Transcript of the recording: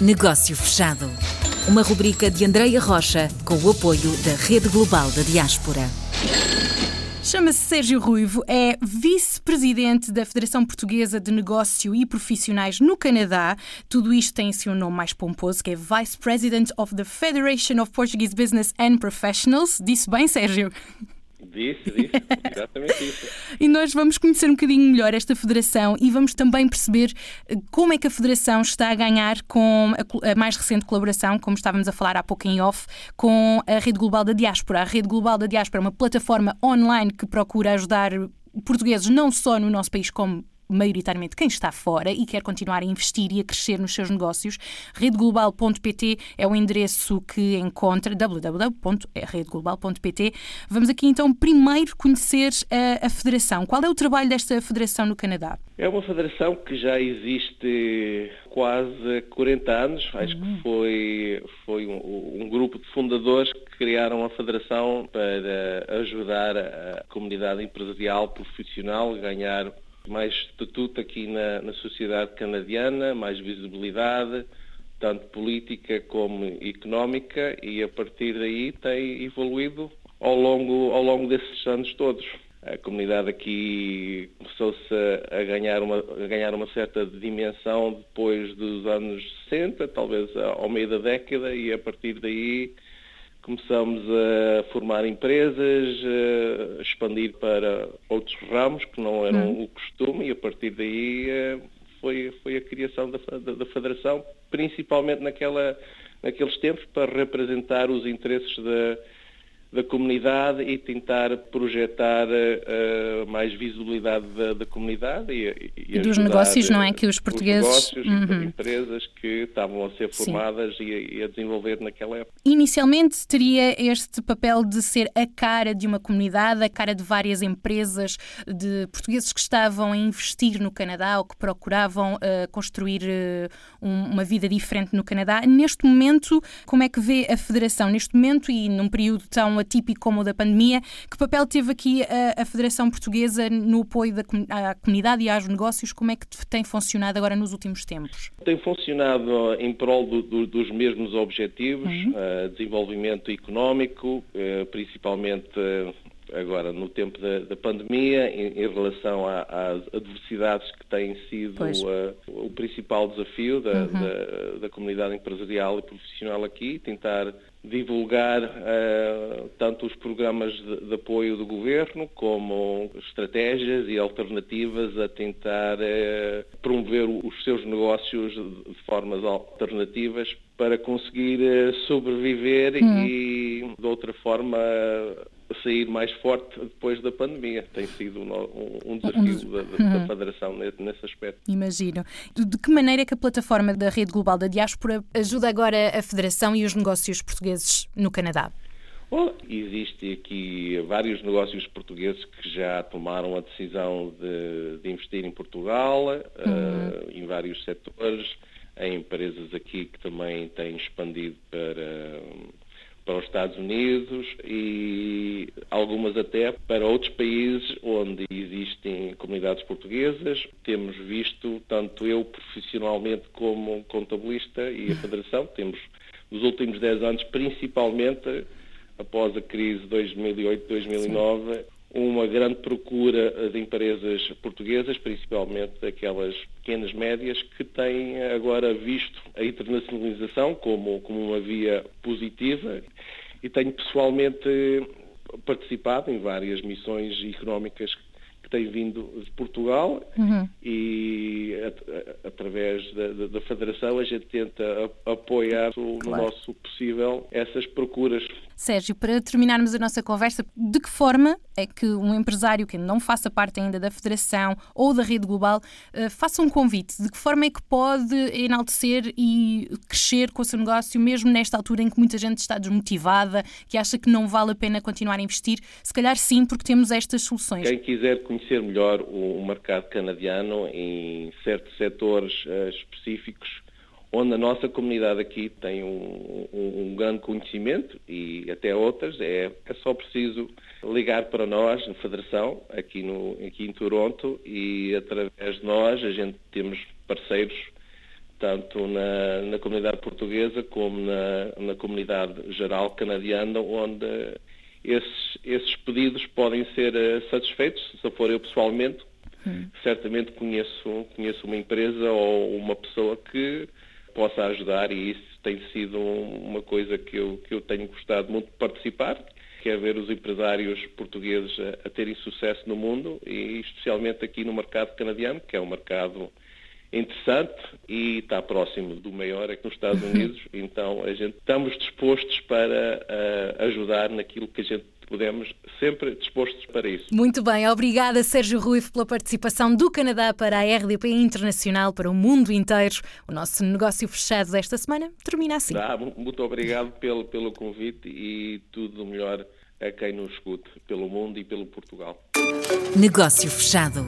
Negócio Fechado. Uma rubrica de Andreia Rocha com o apoio da Rede Global da Diaspora. Chama-se Sérgio Ruivo, é vice-presidente da Federação Portuguesa de Negócio e Profissionais no Canadá. Tudo isto tem seu nome mais pomposo, que é Vice President of the Federation of Portuguese Business and Professionals. Disse bem, Sérgio? Disse, disse, exatamente isso. e nós vamos conhecer um bocadinho melhor esta federação e vamos também perceber eh, como é que a federação está a ganhar com a, mais recente colaboração, como estávamos a falar há pouco em off, com a Rede Global da Diáspora. A Rede Global da Diáspora é uma plataforma online que procura ajudar portugueses não só no nosso país como maioritariamente quem está fora e quer continuar a investir e a crescer nos seus negócios. Redeglobal.pt é o endereço que encontra, www.redeglobal.pt. Vamos aqui então primeiro conhecer a, a federação. Qual é o trabalho desta federação no Canadá? É uma federação que já existe quase 40 anos. Acho uhum. que foi, foi um, um, grupo de fundadores que criaram a federação para ajudar a comunidade empresarial profissional a ganhar mais estatuto aqui na, na sociedade canadiana, mais visibilidade, tanto política como económica, e a partir daí tem evoluído ao longo, ao longo desses anos todos. A comunidade aqui começou-se a ganhar, uma, a ganhar uma certa dimensão depois dos anos 60, talvez ao meio da década, e a partir daí começamos a formar empresas, a expandir para outros ramos que não eram hum. o costume e a partir daí eh, foi, foi a criação da, da, da Federação, principalmente naquela, naqueles tempos para representar os interesses da da comunidade e tentar projetar uh, mais visibilidade da, da comunidade e, e, e dos negócios, não é? Que os portugueses. Os negócios, uhum. empresas que estavam a ser formadas e, e, a desenvolver naquela época. Inicialmente teria este papel de ser a cara de uma comunidade, a cara de várias empresas, de portugueses que estavam a investir no Canadá ou que procuravam uh, construir uh, um, uma vida diferente no Canadá. Neste momento, como é que vê a Federação? Neste momento e num período tão atípico como o da pandemia. Que papel teve aqui a, a Federação Portuguesa no apoio da, à comunidade e aos negócios? Como é que tem funcionado agora nos últimos tempos? Tem funcionado em prol do, do, dos mesmos objetivos, uhum. uh, desenvolvimento económico, uh, principalmente uh, agora no tempo da, da pandemia, em, em relação às adversidades que têm sido uh, o principal desafio da, uhum. da, da, comunidade empresarial e profissional aqui, tentar divulgar uh, tanto os programas de, de, apoio do governo como estratégias e alternativas a tentar uh, promover os seus negócios de formas alternativas para conseguir uh, sobreviver hum. e de outra forma sair mais forte depois da pandemia. Tem sido um, um desafio da, da, uhum. Federação nesse aspecto. Imagino. De que maneira é que a plataforma da Rede Global da Diáspora ajuda agora a Federação e os negócios portugueses no Canadá? Bom, existe aqui vários negócios portugueses que já tomaram a decisão de, de investir em Portugal, uhum. uh, em vários setores, em empresas aqui que também têm expandido para para os Estados Unidos e algumas até para outros países onde existem comunidades portuguesas. Temos visto, tanto eu profissionalmente como contabilista e a Federação, temos nos últimos 10 anos, principalmente após a crise 2008-2009, uma grande procura de empresas portuguesas, principalmente aquelas pequenas médias, que têm agora visto a internacionalização como, como uma via positiva. E tenho pessoalmente participado em várias missões económicas têm vindo de Portugal uhum. e a, a, através da, da, da, Federação a gente tenta a, apoiar o, claro. no nosso possível essas procuras Sérgio, para terminarmos a nossa conversa, de que forma é que um empresário que não faça parte ainda da Federação ou da Rede Global uh, faça um convite? De que forma é que pode enaltecer e crescer com o seu negócio, mesmo nesta altura em que muita gente está desmotivada, que acha que não vale a pena continuar a investir? Se calhar sim, porque temos estas soluções. Quem quiser conhecer melhor o, mercado canadiano em certos setores uh, específicos, onde a nossa comunidade aqui tem um, um, um, grande conhecimento e até outras, é, é só preciso ligar para nós, na Federação, aqui, no, aqui em Toronto, e através de nós a gente temos parceiros tanto na, na comunidade portuguesa como na, na comunidade geral canadiana, onde esses, esses pedidos podem ser uh, satisfeitos. Se for eu pessoalmente, hum. certamente conheço, conheço uma empresa ou uma pessoa que possa ajudar e isso tem sido uma coisa que eu, que eu tenho gostado muito de participar, que é ver os empresários portugueses a, a terem sucesso no mundo e especialmente aqui no mercado canadiano, que é um mercado interessante e está próximo do maior aqui nos Estados Unidos, então a gente estamos dispostos para uh, ajudar naquilo que a gente podemos, sempre dispostos para isso. Muito bem, obrigada Sérgio Ruivo pela participação do Canadá para a RDP Internacional para o mundo inteiro. O nosso negócio fechado desta semana termina assim. Ah, muito obrigado pelo, pelo convite e tudo o melhor a quem nos escute pelo mundo e pelo Portugal. Negócio fechado.